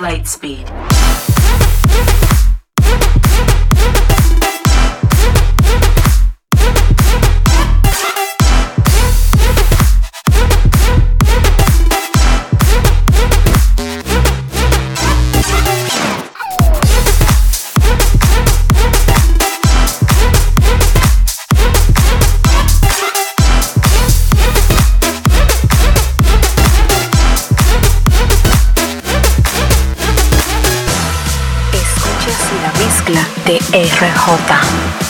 light speed. de RJ.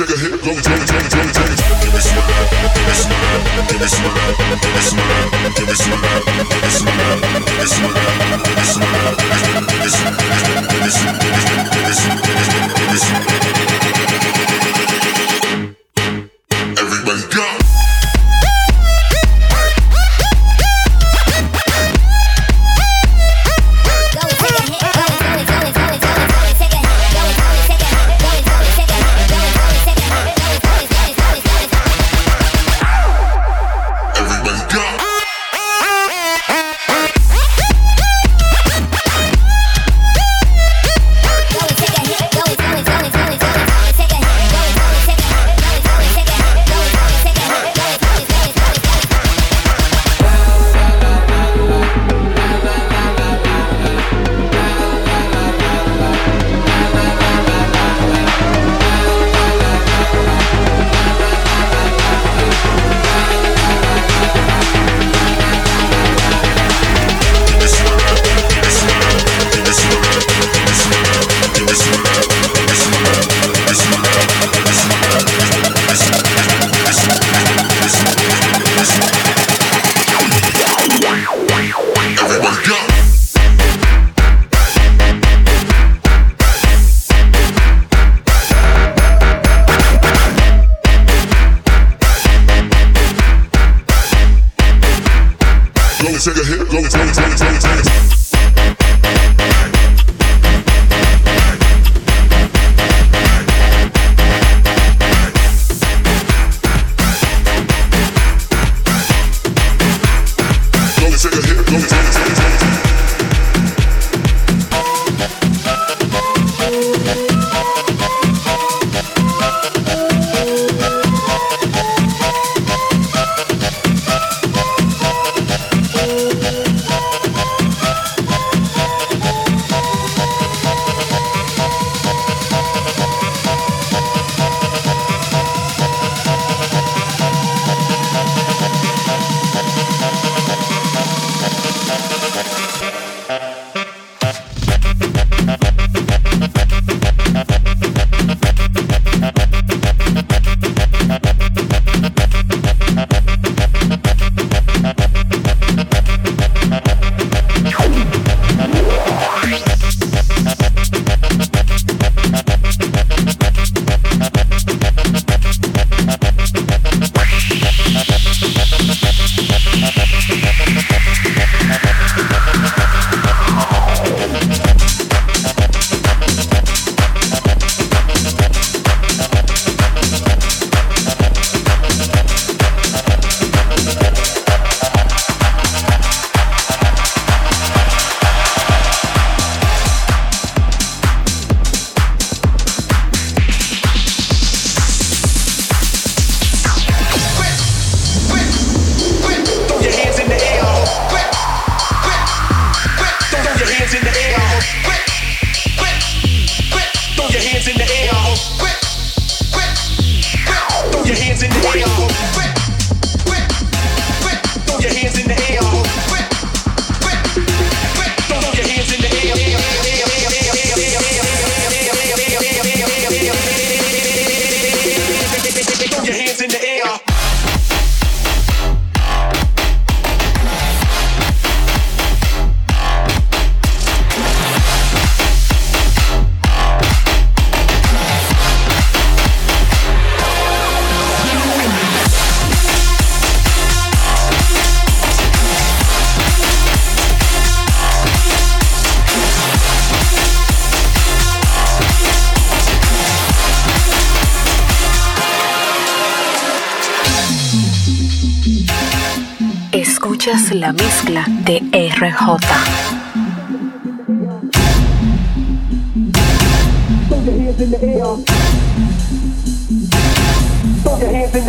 Take a hit, go, go, go. La mezcla de RJ.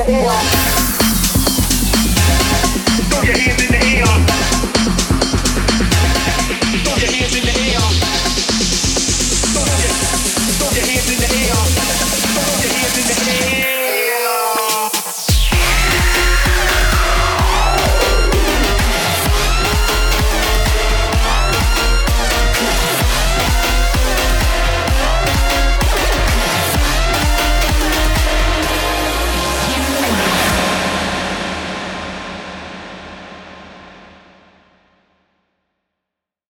Air.